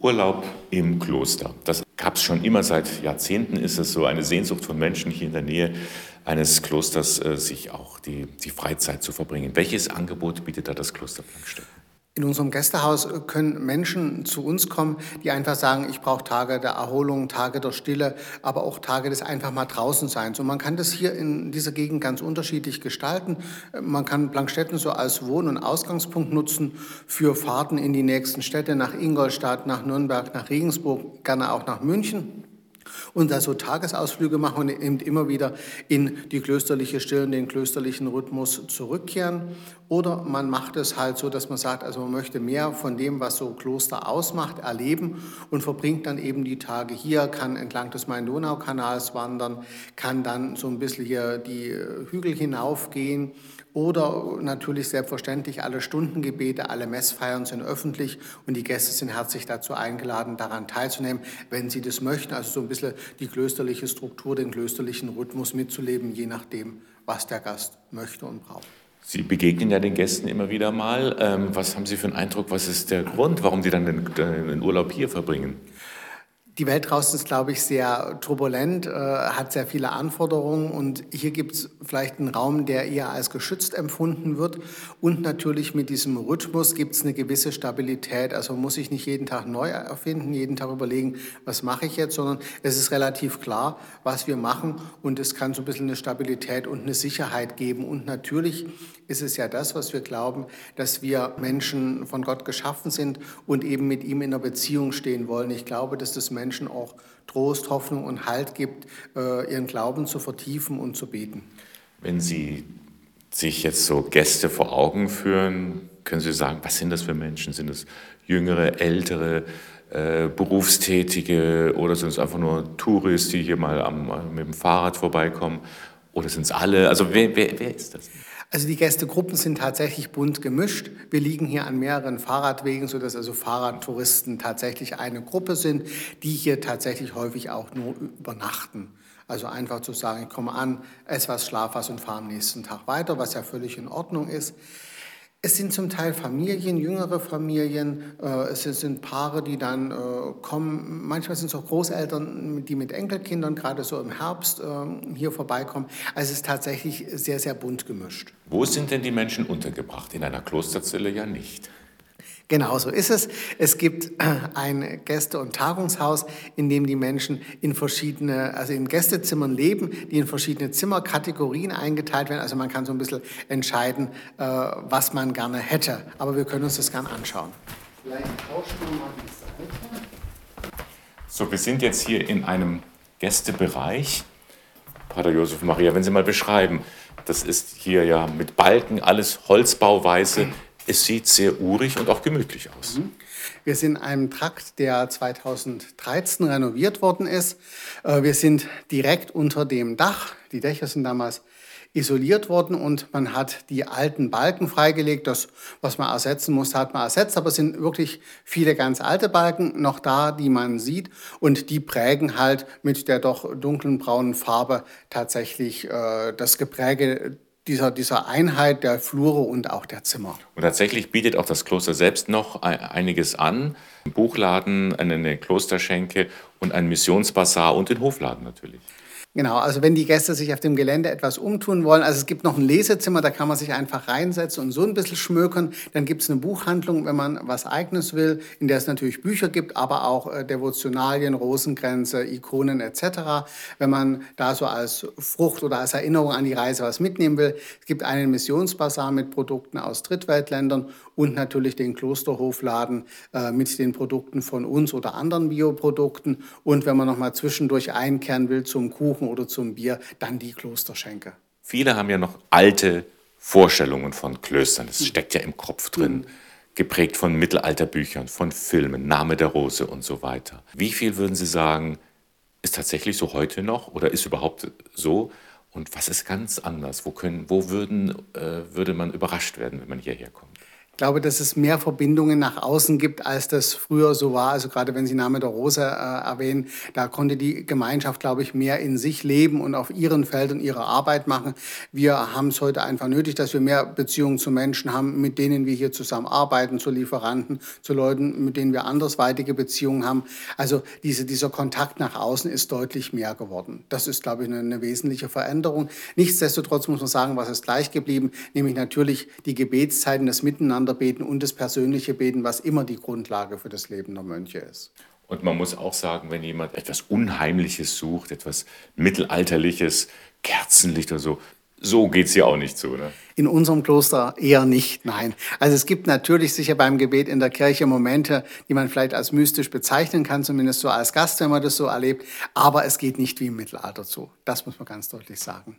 Urlaub im Kloster. Das gab es schon immer, seit Jahrzehnten ist es so eine Sehnsucht von Menschen hier in der Nähe eines Klosters, äh, sich auch die, die Freizeit zu verbringen. Welches Angebot bietet da das Kloster Plankstedt? In unserem Gästehaus können Menschen zu uns kommen, die einfach sagen, ich brauche Tage der Erholung, Tage der Stille, aber auch Tage des einfach mal draußen Seins. Und man kann das hier in dieser Gegend ganz unterschiedlich gestalten. Man kann Plankstetten so als Wohn- und Ausgangspunkt nutzen für Fahrten in die nächsten Städte, nach Ingolstadt, nach Nürnberg, nach Regensburg, gerne auch nach München und da so Tagesausflüge machen und eben immer wieder in die klösterliche Stille, in den klösterlichen Rhythmus zurückkehren. Oder man macht es halt so, dass man sagt, also man möchte mehr von dem, was so Kloster ausmacht, erleben und verbringt dann eben die Tage hier, kann entlang des Main-Donau-Kanals wandern, kann dann so ein bisschen hier die Hügel hinaufgehen oder natürlich selbstverständlich alle Stundengebete, alle Messfeiern sind öffentlich und die Gäste sind herzlich dazu eingeladen, daran teilzunehmen, wenn sie das möchten. Also so ein bisschen die klösterliche Struktur, den klösterlichen Rhythmus mitzuleben, je nachdem, was der Gast möchte und braucht. Sie begegnen ja den Gästen immer wieder mal. Ähm, was haben Sie für einen Eindruck? Was ist der Grund, warum die dann den Urlaub hier verbringen? Die Welt draußen ist, glaube ich, sehr turbulent, äh, hat sehr viele Anforderungen und hier gibt es vielleicht einen Raum, der eher als geschützt empfunden wird und natürlich mit diesem Rhythmus gibt es eine gewisse Stabilität. Also muss sich nicht jeden Tag neu erfinden, jeden Tag überlegen, was mache ich jetzt, sondern es ist relativ klar, was wir machen und es kann so ein bisschen eine Stabilität und eine Sicherheit geben und natürlich ist es ja das, was wir glauben, dass wir Menschen von Gott geschaffen sind und eben mit ihm in einer Beziehung stehen wollen. Ich glaube, dass das Menschen Menschen auch Trost, Hoffnung und Halt gibt, äh, ihren Glauben zu vertiefen und zu beten. Wenn Sie sich jetzt so Gäste vor Augen führen, können Sie sagen, was sind das für Menschen? Sind es jüngere, ältere, äh, Berufstätige oder sind es einfach nur Touristen, die hier mal am, mit dem Fahrrad vorbeikommen? Oder sind es alle? Also wer, wer, wer ist das? Also die Gästegruppen sind tatsächlich bunt gemischt. Wir liegen hier an mehreren Fahrradwegen, sodass also Fahrradtouristen tatsächlich eine Gruppe sind, die hier tatsächlich häufig auch nur übernachten. Also einfach zu sagen, ich komme an, esse was, schlaf was und fahre am nächsten Tag weiter, was ja völlig in Ordnung ist. Es sind zum Teil Familien, jüngere Familien, äh, es sind Paare, die dann äh, kommen. Manchmal sind es auch Großeltern, die mit Enkelkindern gerade so im Herbst äh, hier vorbeikommen. Also es ist tatsächlich sehr, sehr bunt gemischt. Wo sind denn die Menschen untergebracht? In einer Klosterzelle ja nicht. Genau so ist es. Es gibt äh, ein Gäste- und Tagungshaus, in dem die Menschen in verschiedene, also in Gästezimmern leben, die in verschiedene Zimmerkategorien eingeteilt werden. Also man kann so ein bisschen entscheiden, äh, was man gerne hätte. Aber wir können uns das gerne anschauen. Vielleicht tauschen wir mal die Seite. So, wir sind jetzt hier in einem Gästebereich. Pater Josef Maria, wenn Sie mal beschreiben, das ist hier ja mit Balken alles Holzbauweise. Es sieht sehr urig und auch gemütlich aus. Mhm. Wir sind in einem Trakt, der 2013 renoviert worden ist. Äh, wir sind direkt unter dem Dach. Die Dächer sind damals isoliert worden und man hat die alten Balken freigelegt. Das, was man ersetzen musste, hat man ersetzt, aber es sind wirklich viele ganz alte Balken noch da, die man sieht und die prägen halt mit der doch dunklen braunen Farbe tatsächlich äh, das Gepräge dieser, dieser Einheit der Flure und auch der Zimmer. Und tatsächlich bietet auch das Kloster selbst noch einiges an. Ein Buchladen, eine Klosterschenke und ein Missionsbasar und den Hofladen natürlich. Genau, also wenn die Gäste sich auf dem Gelände etwas umtun wollen, also es gibt noch ein Lesezimmer, da kann man sich einfach reinsetzen und so ein bisschen schmökern. Dann gibt es eine Buchhandlung, wenn man was Eigenes will, in der es natürlich Bücher gibt, aber auch äh, Devotionalien, Rosengrenze, Ikonen etc. Wenn man da so als Frucht oder als Erinnerung an die Reise was mitnehmen will. Es gibt einen Missionsbasar mit Produkten aus Drittweltländern und natürlich den Klosterhofladen äh, mit den Produkten von uns oder anderen Bioprodukten. Und wenn man noch mal zwischendurch einkehren will zum Kuchen, oder zum Bier dann die Klosterschenke. Viele haben ja noch alte Vorstellungen von Klöstern. Das steckt ja im Kopf drin. Mhm. Geprägt von Mittelalterbüchern, von Filmen, Name der Rose und so weiter. Wie viel würden Sie sagen, ist tatsächlich so heute noch oder ist überhaupt so? Und was ist ganz anders? Wo, können, wo würden, äh, würde man überrascht werden, wenn man hierher kommt? Glaube, dass es mehr Verbindungen nach außen gibt, als das früher so war. Also gerade wenn Sie Name der Rose äh, erwähnen, da konnte die Gemeinschaft, glaube ich, mehr in sich leben und auf ihren Feldern ihre Arbeit machen. Wir haben es heute einfach nötig, dass wir mehr Beziehungen zu Menschen haben, mit denen wir hier zusammenarbeiten, zu Lieferanten, zu Leuten, mit denen wir andersweitige Beziehungen haben. Also diese, dieser Kontakt nach außen ist deutlich mehr geworden. Das ist, glaube ich, eine, eine wesentliche Veränderung. Nichtsdestotrotz muss man sagen, was ist gleich geblieben, nämlich natürlich die Gebetszeiten, das Miteinander Beten und das persönliche Beten, was immer die Grundlage für das Leben der Mönche ist. Und man muss auch sagen, wenn jemand etwas Unheimliches sucht, etwas Mittelalterliches, Kerzenlicht oder so, so geht es hier auch nicht zu. Ne? In unserem Kloster eher nicht, nein. Also es gibt natürlich sicher beim Gebet in der Kirche Momente, die man vielleicht als mystisch bezeichnen kann, zumindest so als Gast, wenn man das so erlebt. Aber es geht nicht wie im Mittelalter zu. Das muss man ganz deutlich sagen.